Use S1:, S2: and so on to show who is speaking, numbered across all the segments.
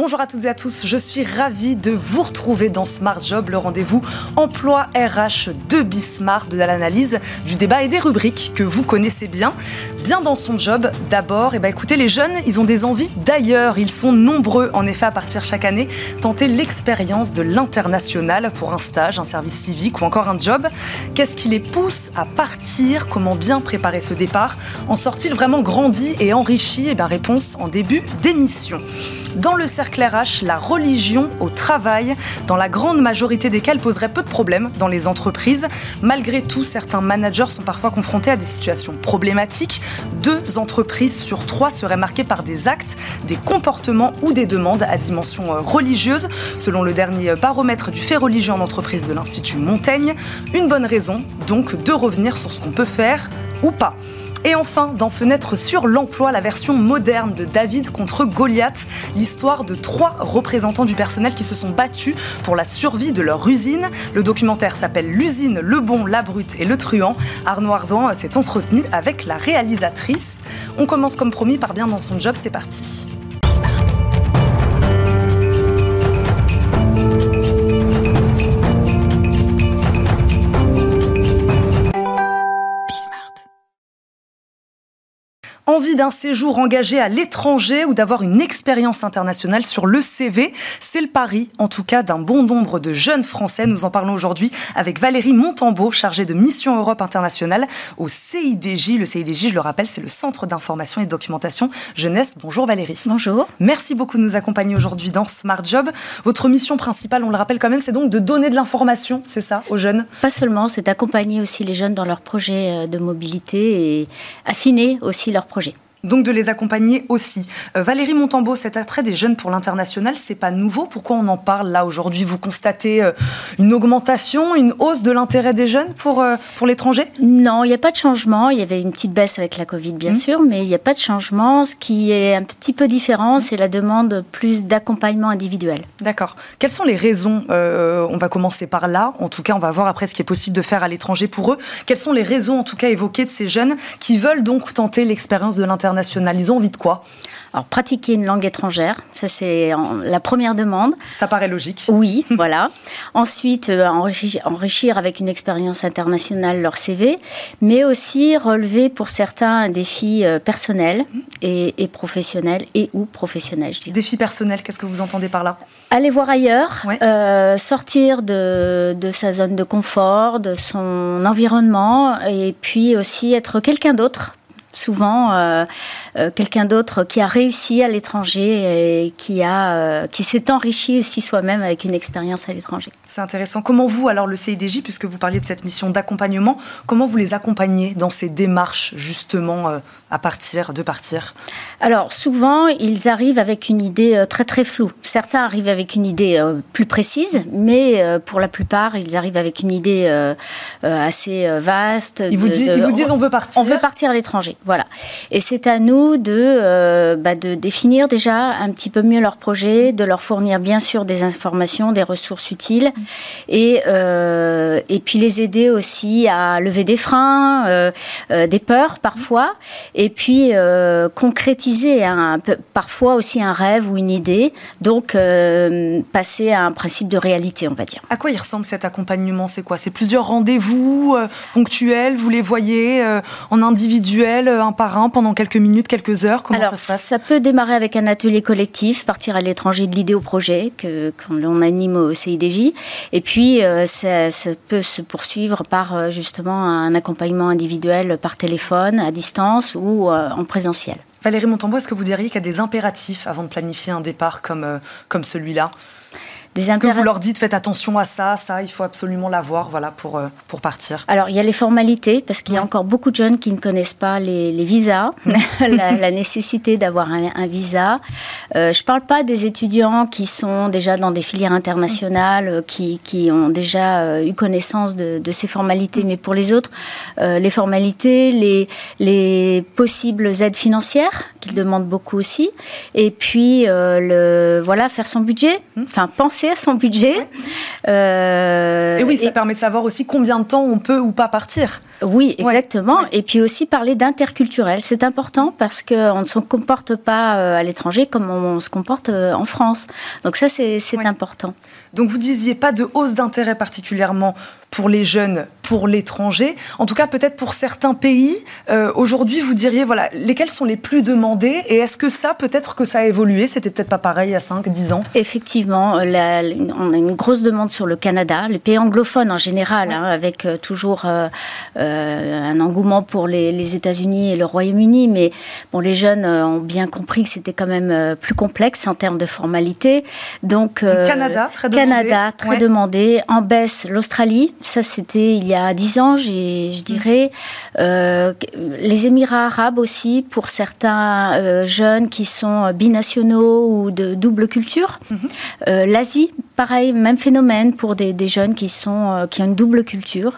S1: Bonjour à toutes et à tous, je suis ravie de vous retrouver dans Smart Job, le rendez-vous emploi RH de Bismart, de l'analyse, du débat et des rubriques que vous connaissez bien. Bien dans son job, d'abord, et eh ben écoutez, les jeunes, ils ont des envies d'ailleurs. Ils sont nombreux, en effet, à partir chaque année, tenter l'expérience de l'international pour un stage, un service civique ou encore un job. Qu'est-ce qui les pousse à partir? Comment bien préparer ce départ? En sort-il vraiment grandi et enrichi? Et eh bien, réponse en début d'émission. Dans le cercle RH, la religion au travail, dans la grande majorité desquels poserait peu de problèmes dans les entreprises. Malgré tout, certains managers sont parfois confrontés à des situations problématiques. Deux entreprises sur trois seraient marquées par des actes, des comportements ou des demandes à dimension euh, religieuse, selon le dernier baromètre du fait religieux en entreprise de l'Institut Montaigne. Une bonne raison, donc, de revenir sur ce qu'on peut faire ou pas. Et enfin, dans Fenêtre sur l'emploi, la version moderne de David contre Goliath, l'histoire de trois représentants du personnel qui se sont battus pour la survie de leur usine. Le documentaire s'appelle L'usine, le bon, la brute et le truand. Arnaud Ardan s'est entretenu avec la réalisatrice. On commence comme promis par bien dans son job, c'est parti. Envie d'un séjour engagé à l'étranger ou d'avoir une expérience internationale sur le CV, c'est le pari, en tout cas, d'un bon nombre de jeunes Français. Nous en parlons aujourd'hui avec Valérie Montambeau, chargée de Mission Europe Internationale au CIDJ. Le CIDJ, je le rappelle, c'est le Centre d'information et de documentation jeunesse. Bonjour Valérie.
S2: Bonjour.
S1: Merci beaucoup de nous accompagner aujourd'hui dans Smart Job. Votre mission principale, on le rappelle quand même, c'est donc de donner de l'information, c'est ça, aux jeunes?
S2: Pas seulement, c'est d'accompagner aussi les jeunes dans leurs projets euh, de mobilité et affiner aussi leurs projets
S1: donc de les accompagner aussi. Euh, Valérie Montambeau, cet attrait des jeunes pour l'international, c'est pas nouveau. Pourquoi on en parle là aujourd'hui? Vous constatez euh, une augmentation, une hausse de l'intérêt des jeunes pour, euh, pour l'étranger?
S2: Non, il n'y a pas de changement. Il y avait une petite baisse avec la Covid, bien mmh. sûr, mais il n'y a pas de changement. Ce qui est un petit peu différent, c'est la demande plus d'accompagnement individuel.
S1: D'accord. Quelles sont les raisons On va commencer par là. En tout cas, on va voir après ce qui est possible de faire à l'étranger pour eux. Quelles sont les raisons, en tout cas, évoquées de ces jeunes qui veulent donc tenter l'expérience de l'international? Ils ont envie de quoi
S2: alors, pratiquer une langue étrangère, ça c'est la première demande.
S1: Ça paraît logique.
S2: Oui, voilà. Ensuite, euh, enrichir, avec une expérience internationale leur CV, mais aussi relever pour certains un défi euh, personnel et, professionnel et ou professionnel, je
S1: Défi personnel, qu'est-ce que vous entendez par là?
S2: Aller voir ailleurs, euh, sortir de, de sa zone de confort, de son environnement, et puis aussi être quelqu'un d'autre souvent euh, euh, quelqu'un d'autre qui a réussi à l'étranger et qui, a, euh, qui s'est enrichi aussi soi-même avec une expérience à l'étranger.
S1: C'est intéressant. Comment vous, alors le CIDJ, puisque vous parliez de cette mission d'accompagnement, comment vous les accompagnez dans ces démarches justement à partir, de partir
S2: Alors souvent, ils arrivent avec une idée très très floue. Certains arrivent avec une idée plus précise, mais pour la plupart, ils arrivent avec une idée assez vaste.
S1: Ils vous, ils vous disent on veut partir
S2: On veut partir à l'étranger. Voilà. Et c'est à nous de, euh, bah, de définir déjà un petit peu mieux leur projet, de leur fournir bien sûr des informations, des ressources utiles, et, euh, et puis les aider aussi à lever des freins, euh, des peurs parfois, et puis concrétiser un, parfois aussi un rêve ou une idée, donc passer à un principe de réalité, on va dire.
S1: À quoi il ressemble cet accompagnement? C'est quoi? C'est plusieurs rendez-vous ponctuels? Vous les voyez en individuel euh, un par un pendant quelques minutes, quelques heures? Comment
S2: ça
S1: se passe?
S2: Ça peut démarrer avec un atelier collectif, partir à l'étranger de l'idée au projet, que l'on anime au CIDJ. Et puis, euh, ça, peut se poursuivre par euh, justement un accompagnement individuel par téléphone, à distance ou en présentiel.
S1: Valérie Montambo, est-ce que vous diriez qu'il y a des impératifs avant de planifier un départ comme, comme celui-là? Est-ce que vous leur dites faites attention à ça, ça, il faut absolument l'avoir, voilà, pour, euh, pour partir
S2: Alors, il y a les formalités, parce qu'il y a encore beaucoup de jeunes qui ne connaissent pas les, visas, la, nécessité d'avoir un, visa. Euh, je ne parle pas des étudiants qui sont déjà dans des filières internationales, euh, qui, qui ont déjà eu connaissance de, ces formalités, mais pour les autres, les formalités, les, les possibles aides financières qu'il demande beaucoup aussi. Et puis, le, voilà, faire son budget, mmh. enfin, penser à son budget.
S1: et oui, ça permet de savoir aussi combien de temps on peut ou pas partir.
S2: Oui, exactement. Et puis aussi parler d'interculturel. C'est important parce qu'on ne se comporte pas à l'étranger comme on se comporte en France. Donc ça, c'est important.
S1: Donc vous disiez pas de hausse d'intérêt particulièrement pour les jeunes, pour l'étranger. En tout cas, peut-être pour certains pays. Euh, aujourd'hui, vous diriez, voilà, lesquels sont les plus demandés Et est-ce que ça, peut-être que ça a évolué? C'était peut-être pas pareil il y a 5, 10 ans
S2: Effectivement, on a une grosse demande sur le Canada, les pays anglophones en général, hein, avec euh, toujours euh, un engouement pour les, États-Unis et le Royaume-Uni. Mais bon, les jeunes ont bien compris que c'était quand même plus complexe en termes de formalité. Donc,
S1: Canada, très demandé.
S2: Canada, très demandé. En baisse, l'Australie ça, c'était il y a dix ans, je dirais. Euh, les Émirats arabes aussi, pour certains euh, jeunes qui sont binationaux ou de double culture. Mhm. Euh, L'Asie, pareil, même phénomène pour des, jeunes qui, sont, qui ont une double culture.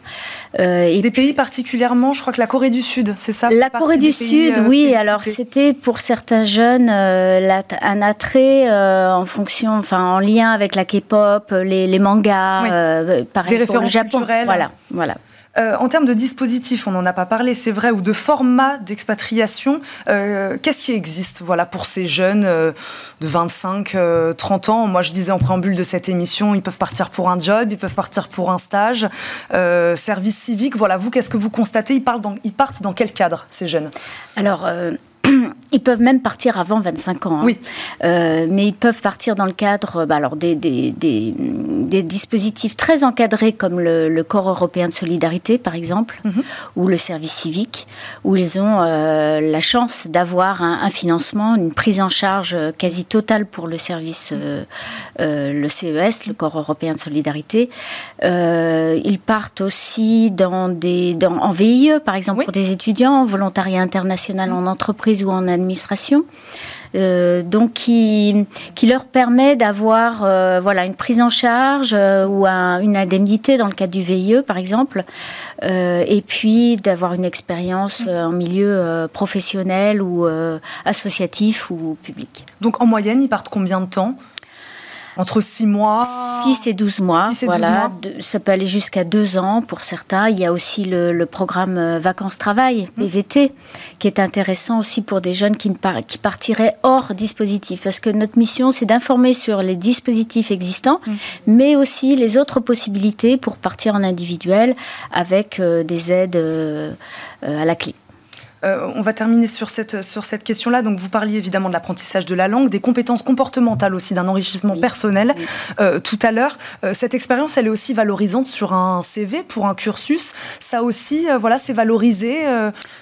S1: et des pays particulièrement, je crois que la Corée du Sud, c'est ça
S2: La Corée du Sud, oui. Alors, c'était pour certains jeunes un attrait en fonction, enfin, en lien avec la K-pop, les, mangas, pareil pour le Japon voilà, voilà.
S1: Euh, en termes de dispositifs, on n'en a pas parlé, c'est vrai, ou de format d'expatriation, euh, qu'est-ce qui existe voilà, pour ces jeunes euh, de 25, 30 ans? Moi, je disais en préambule de cette émission, ils peuvent partir pour un job, ils peuvent partir pour un stage, service civique. Voilà, vous, qu'est-ce que vous constatez? Ils, ils partent dans quel cadre, ces jeunes?
S2: Alors, ils peuvent même partir avant 25 ans. Hein.
S1: Oui.
S2: Euh, mais ils peuvent partir dans le cadre bah, alors des, des, des, des, dispositifs très encadrés comme le, Corps européen de solidarité, par exemple, mhm. ou le service civique, où ils ont euh, la chance d'avoir un, financement, une prise en charge quasi totale pour le service, euh, le CES, le Corps européen de solidarité. ils partent aussi dans des, dans, en VIE, par exemple, pour des étudiants, volontariat international en entreprise ou en administration. Euh, donc qui, leur permet d'avoir euh, voilà une prise en charge euh, ou une indemnité dans le cadre du VIE par exemple et puis d'avoir une expérience en milieu professionnel ou associatif ou public.
S1: Donc en moyenne ils partent combien de temps? Entre 6 mois
S2: 6 et 12 mois. voilà. ça peut aller jusqu'à 2 ans pour certains. Il y a aussi le, programme euh, Vacances-Travail, mmh. PVT, qui est intéressant aussi pour des jeunes qui, qui partiraient hors dispositif. Parce que notre mission, c'est d'informer sur les dispositifs existants, mmh. mais aussi les autres possibilités pour partir en individuel avec euh, des aides euh, à la clé.
S1: Euh, on va terminer sur cette, sur cette question-là. Donc, vous parliez évidemment de l'apprentissage de la langue, des compétences comportementales aussi, d'un enrichissement personnel euh, tout à l'heure. Euh, cette expérience, elle est aussi valorisante sur un CV pour un cursus. Ça aussi, voilà, c'est valorisé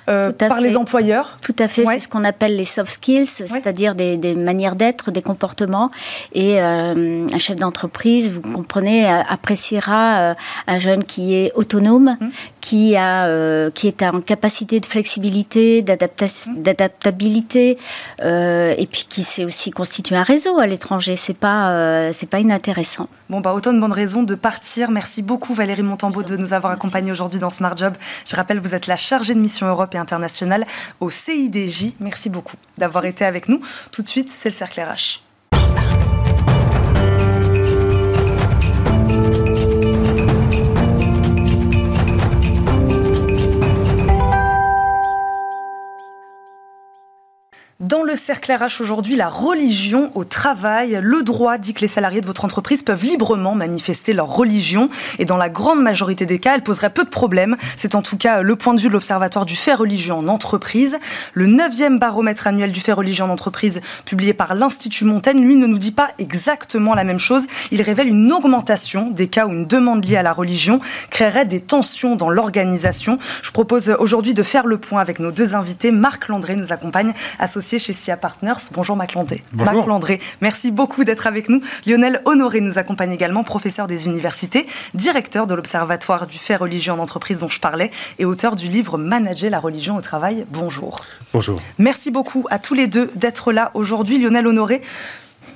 S1: par les employeurs.
S2: Tout à fait. C'est ce qu'on appelle les soft skills, c'est-à-dire des, manières d'être, des comportements. Et un chef d'entreprise, vous comprenez, appréciera un jeune qui est autonome, mmh. Qui, a, qui est en capacité de flexibilité d'adaptabilité, euh, et puis qui s'est aussi constitué un réseau à l'étranger. C'est pas, euh, c'est pas inintéressant.
S1: Bon, bah, autant de bonnes raisons de partir. Merci beaucoup Valérie Montambeau de nous avoir accompagnés aujourd'hui dans Smart Job. Je rappelle, vous êtes la chargée de mission Europe et internationale au CIDJ. Merci beaucoup d'avoir été avec nous. Tout de suite, c'est le cercle RH. Dans le cercle RH aujourd'hui, la religion au travail, le droit dit que les salariés de votre entreprise peuvent librement manifester leur religion et dans la grande majorité des cas, elle poserait peu de problèmes. C'est en tout cas le point de vue de l'Observatoire du fait religieux en entreprise. Le neuvième baromètre annuel du fait religieux en entreprise publié par l'Institut Montaigne, lui, ne nous dit pas exactement la même chose. Il révèle une augmentation des cas où une demande liée à la religion créerait des tensions dans l'organisation. Je propose aujourd'hui de faire le point avec nos deux invités. Marc Landré nous accompagne, associé chez SIA Partners. Bonjour Mac Landré.
S3: Bonjour.
S1: merci beaucoup d'être avec nous. Lionel Honoré nous accompagne également, professeur des universités, directeur de l'Observatoire du fait religieux en entreprise dont je parlais et auteur du livre Manager la religion au travail. Bonjour.
S3: Bonjour.
S1: Merci beaucoup à tous les deux d'être là aujourd'hui. Lionel Honoré,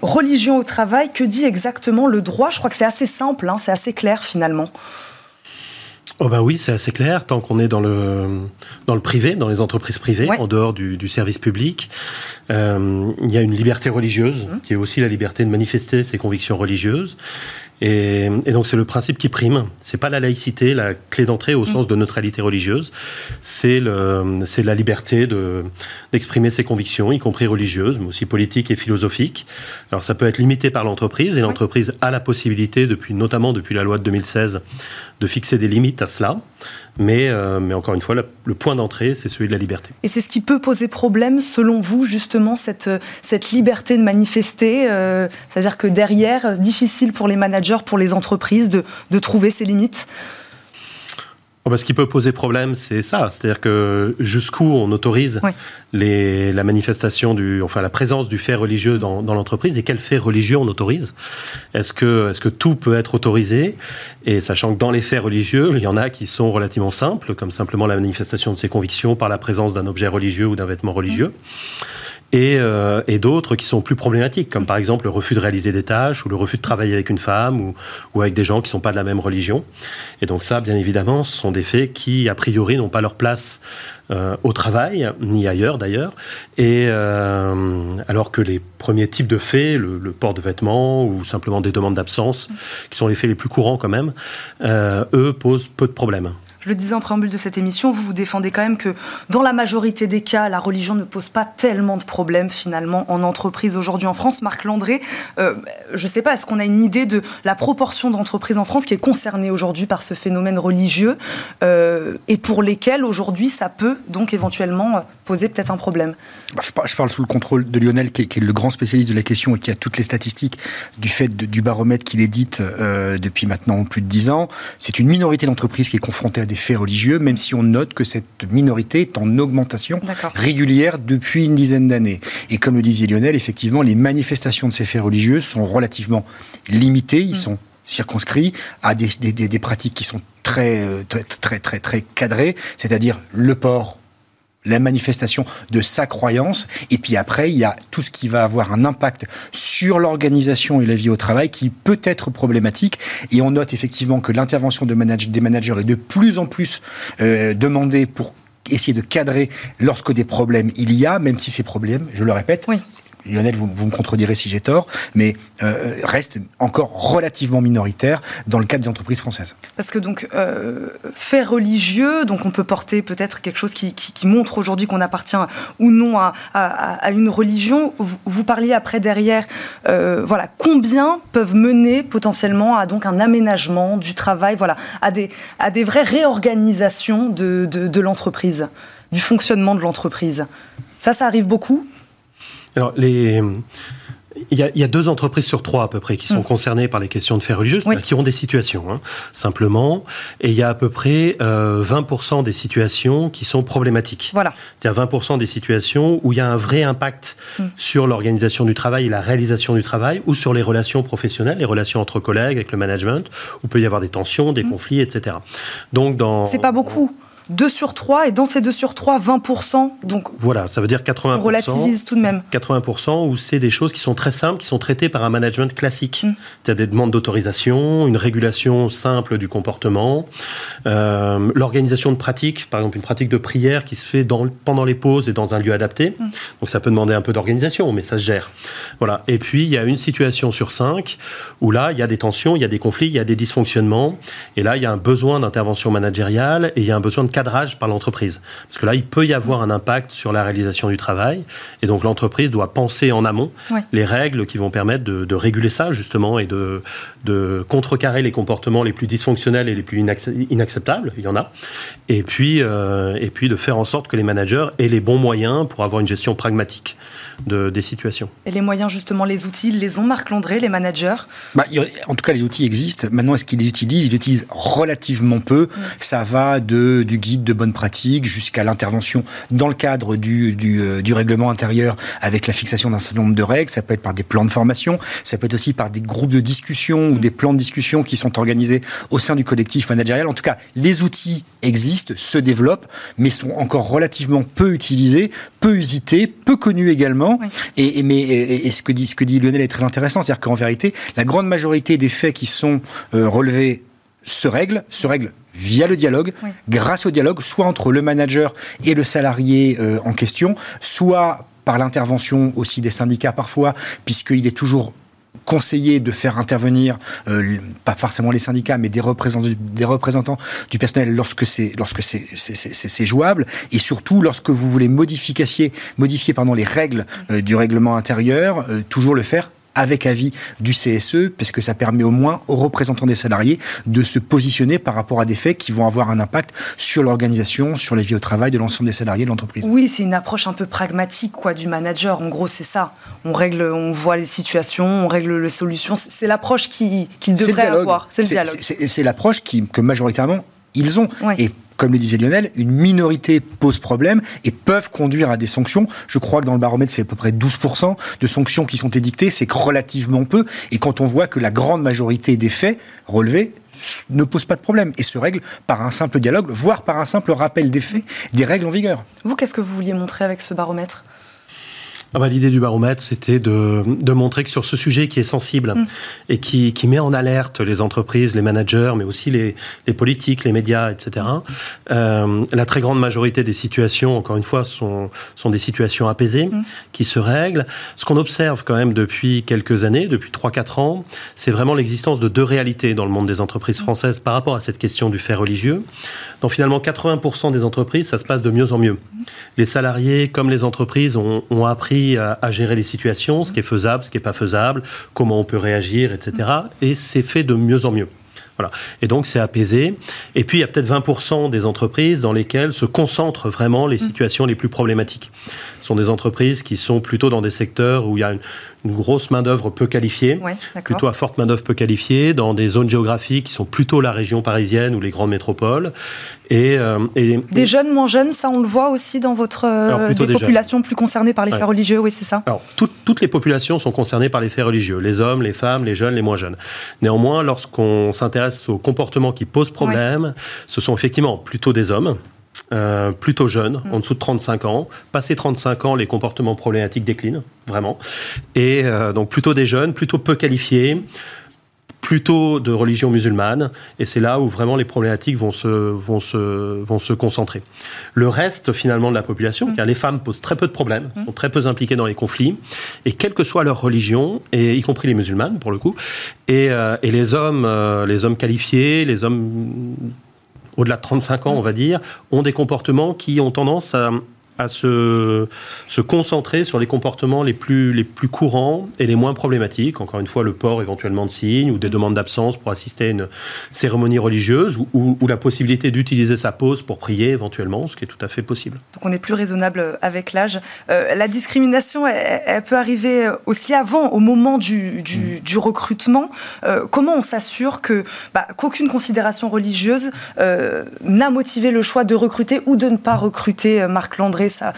S1: religion au travail, que dit exactement le droit? Je crois que c'est assez simple, hein, c'est assez clair finalement.
S3: Oh bah oui, c'est assez clair. Tant qu'on est dans le, dans le privé, dans les entreprises privées, en dehors du, service public, euh, il y a une liberté religieuse, mmh. qui est aussi la liberté de manifester ses convictions religieuses. Et, donc c'est le principe qui prime. C'est pas la laïcité, la clé d'entrée au mmh. sens de neutralité religieuse. C'est le, c'est la liberté de d'exprimer ses convictions, y compris religieuses, mais aussi politiques et philosophiques. Alors ça peut être limité par l'entreprise et l'entreprise a la possibilité, depuis notamment depuis la loi de 2016, de fixer des limites à cela. Mais, euh, mais encore une fois, le point d'entrée, c'est celui de la liberté.
S1: Et c'est ce qui peut poser problème, selon vous, justement, cette, cette liberté de manifester euh, C'est-à-dire que derrière, difficile pour les managers, pour les entreprises de, de trouver ces limites?
S3: Oh, bah, ce qui peut poser problème, c'est ça. C'est-à-dire que jusqu'où on autorise les, la manifestation du, enfin la présence du fait religieux dans, dans l'entreprise et quel fait religieux on autorise? Est-ce que, est-ce que tout peut être autorisé? Et sachant que dans les faits religieux, il y en a qui sont relativement simples, comme simplement la manifestation de ses convictions par la présence d'un objet religieux ou d'un vêtement religieux. Euh, et, d'autres qui sont plus problématiques, comme par exemple le refus de réaliser des tâches ou le refus de travailler avec une femme ou, ou avec des gens qui ne sont pas de la même religion. Et donc ça, bien évidemment, ce sont des faits qui, a priori, n'ont pas leur place euh, au travail, ni ailleurs d'ailleurs. Et euh, alors que les premiers types de faits, le, port de vêtements ou simplement des demandes d'absence, qui sont les faits les plus courants quand même, eux posent peu de problèmes
S1: je le disais en préambule de cette émission, vous vous défendez quand même que dans la majorité des cas, la religion ne pose pas tellement de problèmes finalement en entreprise aujourd'hui en France. Marc Landré, euh, je ne sais pas, est-ce qu'on a une idée de la proportion d'entreprises en France qui est concernée aujourd'hui par ce phénomène religieux euh, et pour lesquelles aujourd'hui ça peut donc éventuellement euh, poser peut-être un problème?
S4: Bah, je, parle, sous le contrôle de Lionel, qui est, le grand spécialiste de la question et qui a toutes les statistiques du fait du baromètre qu'il édite depuis maintenant plus de dix ans. C'est une minorité d'entreprises qui est confrontée à des faits religieux, même si on note que cette minorité est en augmentation régulière depuis une dizaine d'années. Et comme le disait Lionel, effectivement, les manifestations de ces faits religieux sont relativement limitées, ils mm. sont circonscrits à des, des, pratiques qui sont très, très, très, très, très cadrées, c'est-à-dire le port la manifestation de sa croyance. Et puis après, il y a tout ce qui va avoir un impact sur l'organisation et la vie au travail qui peut être problématique. Et on note effectivement que l'intervention de des managers est de plus en plus euh, demandée pour essayer de cadrer lorsque des problèmes il y a, même si ces problèmes, je le répète, oui. Lionel, vous, me contredirez si j'ai tort, mais euh, reste encore relativement minoritaire dans le cadre des entreprises françaises.
S1: Parce que donc, euh, fait religieux, donc on peut porter peut-être quelque chose qui, montre aujourd'hui qu'on appartient ou non à, une religion. Vous, parliez après derrière, euh, voilà, combien peuvent mener potentiellement à donc un aménagement du travail, voilà, à des, à des vraies réorganisations de, de l'entreprise, du fonctionnement de l'entreprise? Ça, ça arrive beaucoup?
S3: Alors, les. Il y, a, deux entreprises sur trois à peu près qui sont mm. concernées par les questions de faits religieux, qui ont des situations, hein, simplement. Et il y a à peu près 20% euh, des situations qui sont problématiques.
S1: Voilà.
S3: C'est-à-dire 20% des situations où il y a un vrai impact mm. sur l'organisation du travail et la réalisation du travail, ou sur les relations professionnelles, les relations entre collègues, avec le management, où peut y avoir des tensions, des mm. conflits, etc.
S1: Donc dans. C'est pas beaucoup. 2 sur 3, et dans ces 2 sur 3, 20%. Donc
S3: voilà, ça veut dire 80%.
S1: On relativise tout de même.
S3: 80% où c'est des choses qui sont très simples, qui sont traitées par un management classique. Tu mm. as des demandes d'autorisation, une régulation simple du comportement, euh, l'organisation de pratiques, par exemple une pratique de prière qui se fait dans, pendant les pauses et dans un lieu adapté. Mm. Donc ça peut demander un peu d'organisation, mais ça se gère. Voilà. Et puis il y a une situation sur cinq où là, il y a des tensions, il y a des conflits, il y a des dysfonctionnements. Et là, il y a un besoin d'intervention managériale et il y a un besoin de cadrage par l'entreprise. Parce que là, il peut y avoir un impact sur la réalisation du travail. Et donc, l'entreprise doit penser en amont les règles qui vont permettre de, réguler ça, justement, et de, de, contrecarrer les comportements les plus dysfonctionnels et les plus inacceptables. Il y en a. Et puis, euh, et puis de faire en sorte que les managers aient les bons moyens pour avoir une gestion pragmatique de, des situations.
S1: Et les moyens, justement, les outils, ils les ont, Marc Landré, les managers?
S4: Bah, En tout cas, les outils existent. Maintenant, est-ce qu'ils les utilisent? Ils les utilisent relativement peu. Ça va de, du guide de bonne pratique jusqu'à l'intervention dans le cadre du, du, euh, du, règlement intérieur avec la fixation d'un certain nombre de règles. Ça peut être par des plans de formation, ça peut être aussi par des groupes de discussion ou des plans de discussion qui sont organisés au sein du collectif managérial. En tout cas, les outils existent, se développent, mais sont encore relativement peu utilisés, peu usités, peu connus également et, mais, et, ce, que dit, ce que dit Lionel est très intéressant, c'est-à-dire qu'en vérité, la grande majorité des faits qui sont euh, relevés se règle, se règle via le dialogue, grâce au dialogue, soit entre le manager et le salarié euh, en question, soit par l'intervention aussi des syndicats parfois, puisqu'il est toujours conseillé de faire intervenir, euh, pas forcément les syndicats, mais des représentants, des représentants du personnel lorsque c'est lorsque c'est jouable, et surtout lorsque vous voulez modifier, modifier pardon, les règles euh, du règlement intérieur, toujours le faire avec avis du CSE, parce que ça permet au moins aux représentants des salariés de se positionner par rapport à des faits qui vont avoir un impact sur l'organisation, sur la vie au travail de l'ensemble des salariés de l'entreprise.
S1: Oui, c'est une approche un peu pragmatique quoi, du manager. En gros, c'est ça. On règle, on voit les situations, on règle les solutions. C'est l'approche qu'il devrait avoir.
S4: C'est le dialogue. C'est l'approche que majoritairement ils ont. Et comme le disait Lionel, une minorité pose problème et peuvent conduire à des sanctions. Je crois que dans le baromètre, c'est à peu près 12% de sanctions qui sont édictées, c'est relativement peu. Et quand on voit que la grande majorité des faits relevés ne posent pas de problème et se règlent par un simple dialogue, voire par un simple rappel des faits, des règles en vigueur.
S1: Vous, qu'est-ce que vous vouliez montrer avec ce baromètre?
S3: Ah bah, L'idée du baromètre, c'était de, de, montrer que sur ce sujet qui est sensible mm. et qui, qui, met en alerte les entreprises, les managers, mais aussi les, les politiques, les médias, etc., euh, la très grande majorité des situations, encore une fois, sont, sont des situations apaisées, mm. qui se règlent. Ce qu'on observe quand même depuis quelques années, depuis 3-4 ans, c'est vraiment l'existence de deux réalités dans le monde des entreprises mm. françaises par rapport à cette question du fait religieux. Dans finalement 80% des entreprises, ça se passe de mieux en mieux. Les salariés, comme les entreprises, ont, ont appris à, gérer les situations, ce qui est faisable, ce qui n'est pas faisable, comment on peut réagir, etc. Et c'est fait de mieux en mieux. Voilà. Et donc, c'est apaisé. Et puis, il y a peut-être 20% des entreprises dans lesquelles se concentrent vraiment les situations les plus problématiques. Ce sont des entreprises qui sont plutôt dans des secteurs où il y a une, une grosse main-d'œuvre peu qualifiée, plutôt à forte main-d'œuvre peu qualifiée, dans des zones géographiques qui sont plutôt la région parisienne ou les grandes métropoles.
S1: Et, euh, des jeunes, moins jeunes, ça on le voit aussi dans votre euh, des, populations plus concernées par les faits religieux, oui, c'est ça
S3: Alors, toutes les populations sont concernées par les faits religieux, les hommes, les femmes, les jeunes, les moins jeunes. Néanmoins, lorsqu'on s'intéresse aux comportements qui posent problème, ce sont effectivement plutôt des hommes. Euh, plutôt jeunes, en dessous de 35 ans. Passé 35 ans, les comportements problématiques déclinent, vraiment. Et euh, donc plutôt des jeunes, plutôt peu qualifiés, plutôt de religion musulmane, et c'est là où vraiment les problématiques vont se, vont se, vont se concentrer. Le reste, finalement, de la population, mm. c'est-à-dire les femmes posent très peu de problèmes, mm. sont très peu impliquées dans les conflits, et quelle que soit leur religion, et y compris les musulmanes, pour le coup, et, euh, et les hommes, les hommes qualifiés, les hommes au-delà de 35 ans, on va dire, ont des comportements qui ont tendance à, à se, se concentrer sur les comportements les plus, les plus courants et les moins problématiques. Encore une fois, le port éventuellement de signes ou des demandes d'absence pour assister à une cérémonie religieuse ou, ou, la possibilité d'utiliser sa pause pour prier éventuellement, ce qui est tout à fait possible.
S1: Donc on est plus raisonnable avec l'âge. Euh, la discrimination, elle, peut arriver aussi avant, au moment du, du, mm. du recrutement. Euh, comment on s'assure que bah, qu'aucune considération religieuse euh, n'a motivé le choix de recruter ou de ne pas recruter Marc Landré ça.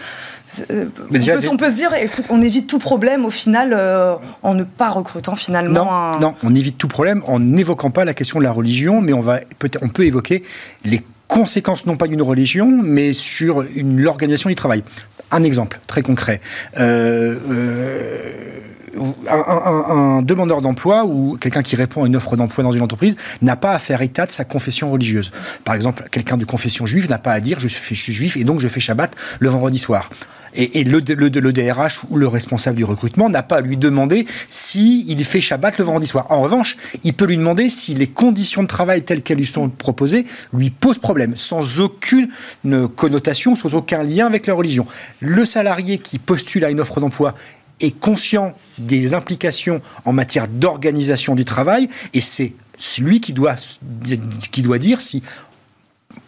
S1: Euh, on, peut, se dire, écoute, on évite tout problème au final euh, en ne pas recrutant finalement.
S4: Non, non, on évite tout problème en n'évoquant pas la question de la religion, mais on, va, peut, on peut évoquer les conséquences non pas d'une religion, mais sur l'organisation du travail. Un exemple très concret. Euh, un, demandeur d'emploi ou quelqu'un qui répond à une offre d'emploi dans une entreprise n'a pas à faire état de sa confession religieuse. Par exemple, quelqu'un de confession juive n'a pas à dire je suis, juif et donc je fais Shabbat le vendredi soir. Et, le, DRH ou le responsable du recrutement n'a pas à lui demander s'il fait Shabbat le vendredi soir. En revanche, il peut lui demander si les conditions de travail telles qu'elles lui sont proposées lui posent problème, sans aucune connotation, sans aucun lien avec la religion. Le salarié qui postule à une offre d'emploi est conscient des implications en matière d'organisation du travail. Et c'est lui qui doit, qui doit dire si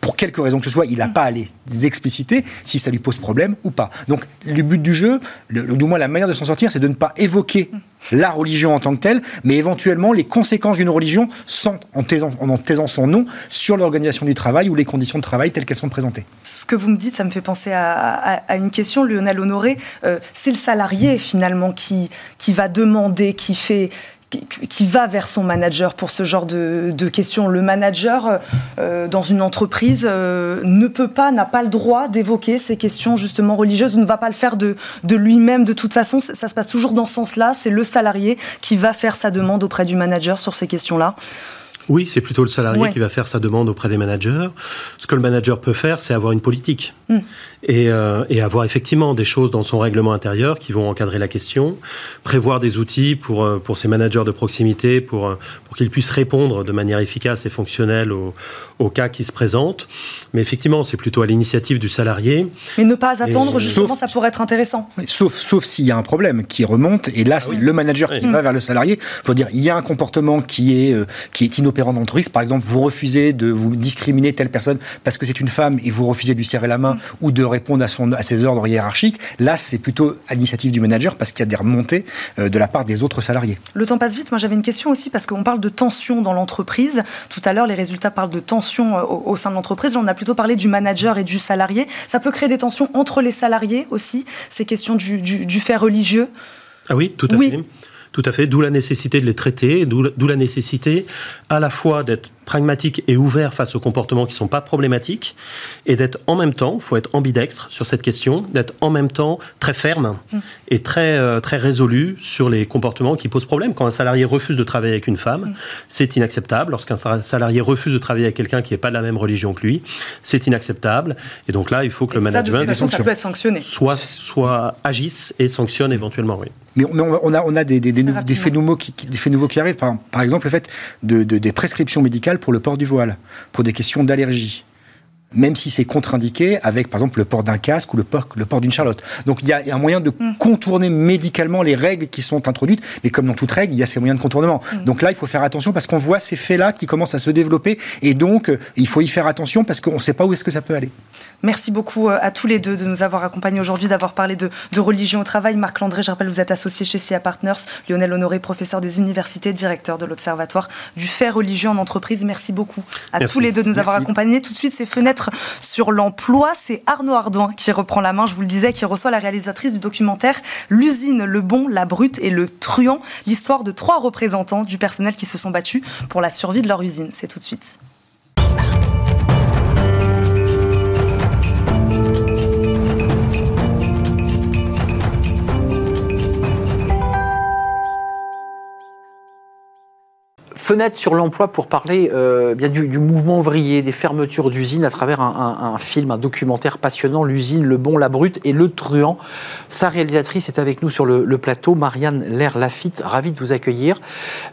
S4: pour quelque raison que ce soit, il n'a pas à les expliciter si ça lui pose problème ou pas. Donc le but du jeu, le, du moins la manière de s'en sortir, c'est de ne pas évoquer la religion en tant que telle, mais éventuellement les conséquences d'une religion sans, en, taisant, en, taisant son nom sur l'organisation du travail ou les conditions de travail telles qu'elles sont présentées.
S1: Ce que vous me dites, ça me fait penser à, une question, Lionel Honoré. Euh, c'est le salarié finalement qui, qui va demander, qui fait qui va vers son manager pour ce genre de, questions. Le manager euh, dans une entreprise euh, ne peut pas, n'a pas le droit d'évoquer ces questions justement religieuses, ne va pas le faire de, de lui-même de toute façon. Ça se passe toujours dans ce sens-là. C'est le salarié qui va faire sa demande auprès du manager sur ces questions-là.
S3: Oui, c'est plutôt le salarié qui va faire sa demande auprès des managers. Ce que le manager peut faire, c'est avoir une politique mm. Et, euh, et, avoir effectivement des choses dans son règlement intérieur qui vont encadrer la question, prévoir des outils pour, euh, pour ces managers de proximité pour, euh, pour qu'ils puissent répondre de manière efficace et fonctionnelle aux, aux cas qui se présentent. Mais effectivement, c'est plutôt à l'initiative du salarié.
S1: Mais ne pas attendre, justement, ça pourrait être intéressant.
S4: Sauf, sauf s'il y a un problème qui remonte, et là, ah c'est le manager qui va vers le salarié pour dire il y a un comportement qui est, qui est inopérant d'entreprise. Par exemple, vous refusez de vous discriminer telle personne parce que c'est une femme et vous refusez de lui serrer la main mm. ou de répondre à, son, à ses ordres hiérarchiques. Là, c'est plutôt à l'initiative du manager parce qu'il y a des remontées euh, de la part des autres salariés.
S1: Le temps passe vite. Moi, j'avais une question aussi parce qu'on parle de tension dans l'entreprise. Tout à l'heure, les résultats parlent de tension euh, au, sein de l'entreprise. on a plutôt parlé du manager et du salarié. Ça peut créer des tensions entre les salariés aussi, ces questions du, du, fait religieux?
S3: Ah oui, tout à oui. fait. Tout à fait, d'où la nécessité de les traiter, d'où la nécessité à la fois d'être pragmatique et ouvert face aux comportements qui ne sont pas problématiques, et d'être en même temps, il faut être ambidextre sur cette question, d'être en même temps très ferme mm. et très, euh, très résolu sur les comportements qui posent problème. Quand un salarié refuse de travailler avec une femme, mm. c'est inacceptable. Lorsqu'un salarié refuse de travailler avec quelqu'un qui n'est pas de la même religion que lui, c'est inacceptable. Et donc là, il faut que le management
S1: ça peut être sanctionné.
S3: Soit, soit agisse et sanctionne éventuellement, oui.
S4: Mais on a, on a des, des, des, des faits nouveaux qui, des faits nouveaux qui arrivent. Par, par exemple, le fait de, de, des prescriptions médicales pour le port du voile, pour des questions d'allergie même si c'est contre-indiqué avec, par exemple, le port d'un casque ou le port, le port d'une charlotte. Donc il y, a un moyen de mm. contourner médicalement les règles qui sont introduites, mais comme dans toute règle, il y a ces moyens de contournement. Mm. Donc là, il faut faire attention parce qu'on voit ces faits-là qui commencent à se développer, et donc il faut y faire attention parce qu'on ne sait pas où est-ce que ça peut aller.
S1: Merci beaucoup euh, à tous les deux de nous avoir accompagnés aujourd'hui, d'avoir parlé de, religion au travail. Marc Landré, je rappelle, vous êtes associé chez SIA Partners. Lionel Honoré, professeur des universités, directeur de l'Observatoire du fait religieux en entreprise. Merci beaucoup à tous les deux de nous avoir accompagnés. Tout de suite, ces fenêtres sur l'emploi, c'est Arnaud Ardouin qui reprend la main, je vous le disais, qui reçoit la réalisatrice du documentaire L'usine, le bon, la brute et le truand, l'histoire de trois représentants du personnel qui se sont battus pour la survie de leur usine. C'est tout de suite.
S5: Fenêtre sur l'emploi pour parler euh, bien du, mouvement ouvrier, des fermetures d'usines à travers un, film, un documentaire passionnant, L'usine, le bon, la brute et le truand. Sa réalisatrice est avec nous sur le, plateau, Marianne Lair Lafitte, ravie de vous accueillir.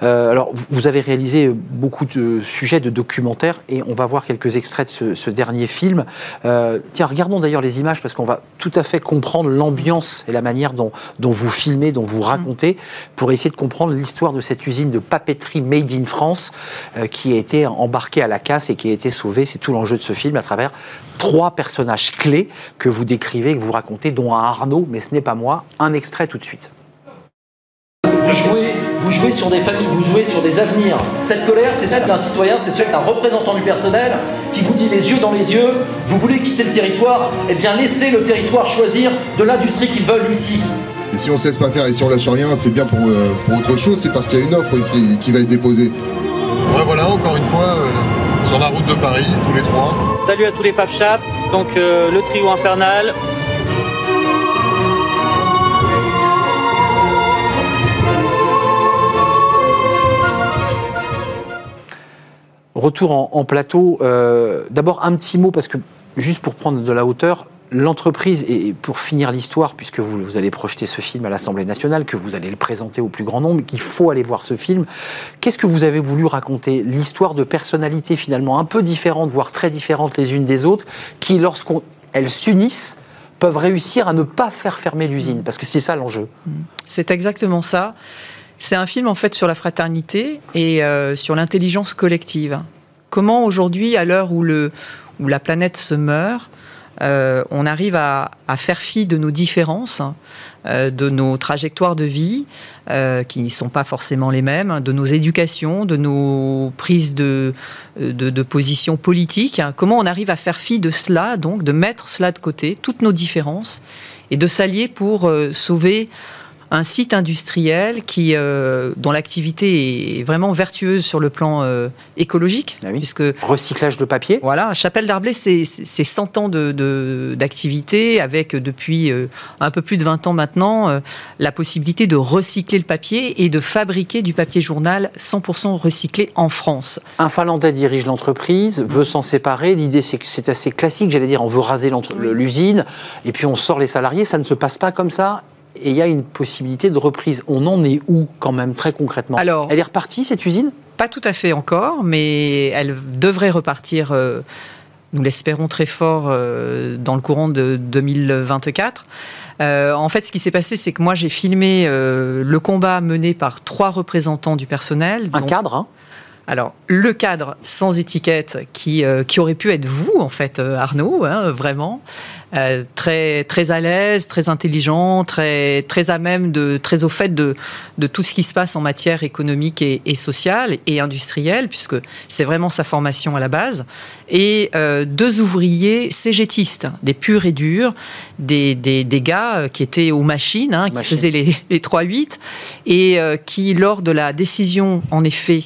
S5: Euh, alors, vous avez réalisé beaucoup de sujets de documentaires et on va voir quelques extraits de ce, dernier film. Euh, tiens, regardons d'ailleurs les images parce qu'on va tout à fait comprendre l'ambiance et la manière dont, dont vous filmez, dont vous racontez, pour essayer de comprendre l'histoire de cette usine de papeterie made in France euh, qui a été embarqué à la casse et qui a été sauvé. C'est tout l'enjeu de ce film à travers trois personnages clés que vous décrivez, que vous racontez, dont un Arnaud, mais ce n'est pas moi. Un extrait tout de suite.
S6: Vous jouez, vous jouez sur des familles, vous jouez sur des avenirs. Cette colère, c'est celle d'un citoyen, c'est celle d'un représentant du personnel qui vous dit les yeux dans les yeux, vous voulez quitter le territoire, eh bien laissez le territoire choisir de l'industrie qu'ils veulent ici.
S7: Et si on ne se laisse pas faire et si on lâche rien, c'est bien pour, euh, autre chose, c'est parce qu'il y a une offre qui, va être déposée. Ouais, voilà, encore une fois, euh, sur la route de Paris, tous les trois.
S8: Salut à tous les Paf donc euh, le trio infernal.
S5: Retour en, en plateau. D'abord un petit mot, parce que juste pour prendre de la hauteur, l'entreprise, et pour finir l'histoire, puisque vous, vous, allez projeter ce film à l'Assemblée nationale, que vous allez le présenter au plus grand nombre, qu'il faut aller voir ce film, qu'est-ce que vous avez voulu raconter? L'histoire de personnalités finalement un peu différentes, voire très différentes les unes des autres, qui, lorsqu'elles s'unissent, peuvent réussir à ne pas faire fermer l'usine, parce que c'est ça l'enjeu.
S9: C'est exactement ça. C'est un film en fait sur la fraternité et euh, sur l'intelligence collective. Comment aujourd'hui, à l'heure où, où la planète se meurt, euh, on arrive à, faire fi de nos différences, euh, de nos trajectoires de vie, euh, qui ne sont pas forcément les mêmes, de nos éducations, de nos prises de, de, position politique. Comment on arrive à faire fi de cela, donc de mettre cela de côté, toutes nos différences, et de s'allier pour sauver un site industriel qui, euh, dont l'activité est vraiment vertueuse sur le plan euh, écologique.
S5: Ah puisque, Recyclage de papier.
S9: Voilà, Chapelle d'Arblay, c'est 100 ans d'activité, de, avec depuis euh, un peu plus de 20 ans maintenant, la possibilité de recycler le papier et de fabriquer du papier journal 100% recyclé en France.
S5: Un Finlandais dirige l'entreprise, veut s'en séparer. L'idée, c'est que c'est assez classique, j'allais dire, on veut raser l'usine, et puis on sort les salariés. Ça ne se passe pas comme ça et il y a une possibilité de reprise. On en est où quand même très concrètement?
S9: Alors,
S5: Elle est repartie cette usine?
S9: Pas tout à fait encore, mais elle devrait repartir. Euh, nous l'espérons très fort euh, dans le courant de 2024. Euh, en fait, ce qui s'est passé, c'est que moi, j'ai filmé le combat mené par trois représentants du personnel.
S5: Un cadre, hein
S9: alors, le cadre sans étiquette qui, qui aurait pu être vous, en fait, Arnaud, hein, vraiment, euh, très, très à l'aise, très intelligent, très, très à même, de, très au fait de, de tout ce qui se passe en matière économique et, sociale et industrielle, puisque c'est vraiment sa formation à la base. Et euh, deux ouvriers cégétistes, des purs et durs, des, des, des gars euh, qui étaient aux machines, hein, qui faisaient les, les 3-8, et qui, lors de la décision, en effet,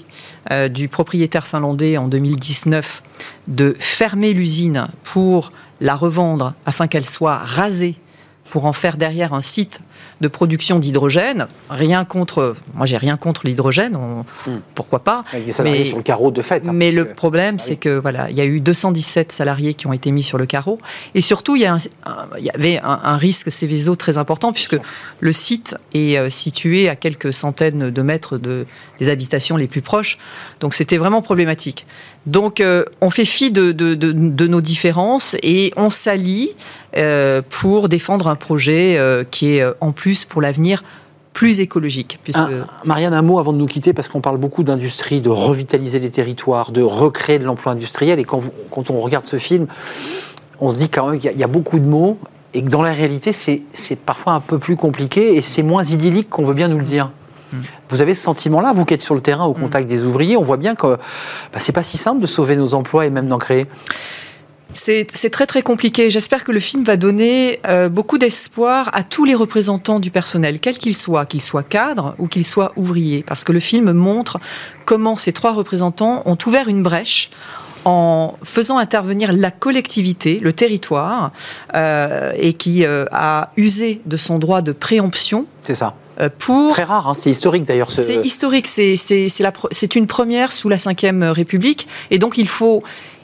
S9: du propriétaire finlandais en 2019 de fermer l'usine pour la revendre afin qu'elle soit rasée pour en faire derrière un site de production d'hydrogène. Rien contre, moi j'ai rien contre l'hydrogène, hmm. pourquoi pas.
S5: Avec des salariés sur le carreau de fait.
S9: Hein, mais le problème, ah c'est que voilà, il y a eu 217 salariés qui ont été mis sur le carreau, et surtout il y, avait un, risque Céveso très important puisque le site est euh, situé à quelques centaines de mètres de, des habitations les plus proches, donc c'était vraiment problématique. Donc euh, on fait fi de, nos différences et on s'allie euh, pour défendre un projet qui est en plus pour l'avenir plus écologique.
S5: Puisque... Marianne, un mot avant de nous quitter, parce qu'on parle beaucoup d'industrie, de revitaliser les territoires, de recréer de l'emploi industriel. Et quand, quand, on regarde ce film, on se dit quand même qu'il y, a beaucoup de mots et que dans la réalité, c'est parfois un peu plus compliqué et c'est moins idyllique qu'on veut bien nous le dire. Mm. Vous avez ce sentiment-là, vous qui êtes sur le terrain au contact des ouvriers, on voit bien que bah, c'est pas si simple de sauver nos emplois et même d'en créer.
S9: C'est très très compliqué. J'espère que le film va donner euh, beaucoup d'espoir à tous les représentants du personnel, quel qu'il soit, qu'il soit cadre ou qu'il soit ouvrier, parce que le film montre comment ces trois représentants ont ouvert une brèche en faisant intervenir la collectivité, le territoire, euh, et qui euh, a usé de son droit de préemption.
S5: C'est ça. Pour... Très rare, hein, c'est historique d'ailleurs.
S9: C'est historique, c'est une première sous la Ve République, et donc il faut,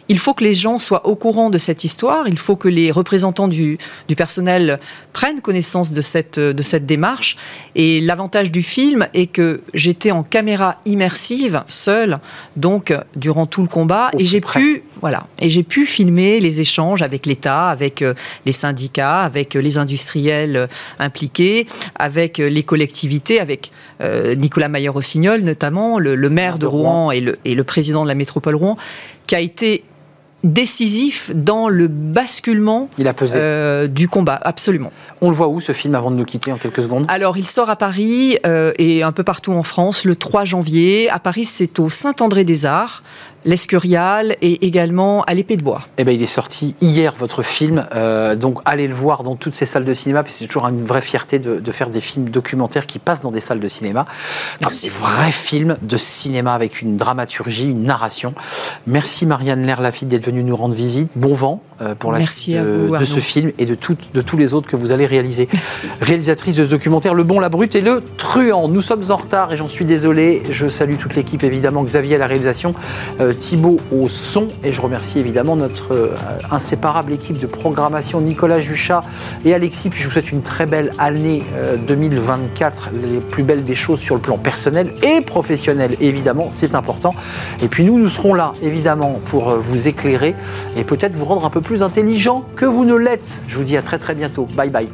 S9: il faut que les gens soient au courant de cette histoire, il faut que les représentants du, personnel prennent connaissance de cette, de cette démarche. Et l'avantage du film est que j'étais en caméra immersive, seule, donc durant tout le combat, et j'ai pu, voilà, et j'ai pu filmer les échanges avec l'État, avec euh, les syndicats, avec euh, les industriels euh, impliqués, avec les collectivités, avec Nicolas Mayer-Rossignol notamment, le, maire de Rouen, Et, le, et le président de la métropole Rouen, qui a été décisif dans le basculement
S5: il a pesé.
S9: Euh, du combat, absolument.
S5: On le voit où ce film avant de nous quitter en quelques secondes?
S9: Alors il sort à Paris euh, et un peu partout en France le 3 janvier. À Paris c'est au Saint-André-des-Arts l'Escurial et également à l'épée de bois.
S5: Eh ben, il est sorti hier, votre film. Euh, donc, allez le voir dans toutes ces salles de cinéma, parce que c'est toujours une vraie fierté de, faire des films documentaires qui passent dans des salles de cinéma. Des vrais films de cinéma avec une dramaturgie, une narration. Merci Marianne Lerlafitte d'être venue nous rendre visite. Bon vent pour la
S9: Merci
S5: suite de, ce film et de, de tous les autres que vous allez réaliser. Réalisatrice de ce documentaire Le Bon, la Brute et Le Truand. Nous sommes en retard et j'en suis désolé. Je salue toute l'équipe, évidemment, Xavier à la réalisation. Euh, Thibaut au son et je remercie évidemment notre euh, inséparable équipe de programmation Nicolas Juchat et Alexis. Puis je vous souhaite une très belle année 2024, euh, les plus belles des choses sur le plan personnel et professionnel évidemment, c'est important. Et puis nous, nous serons là évidemment pour euh, vous éclairer et peut-être vous rendre un peu plus intelligent que vous ne l'êtes. Je vous dis à très très bientôt. Bye bye.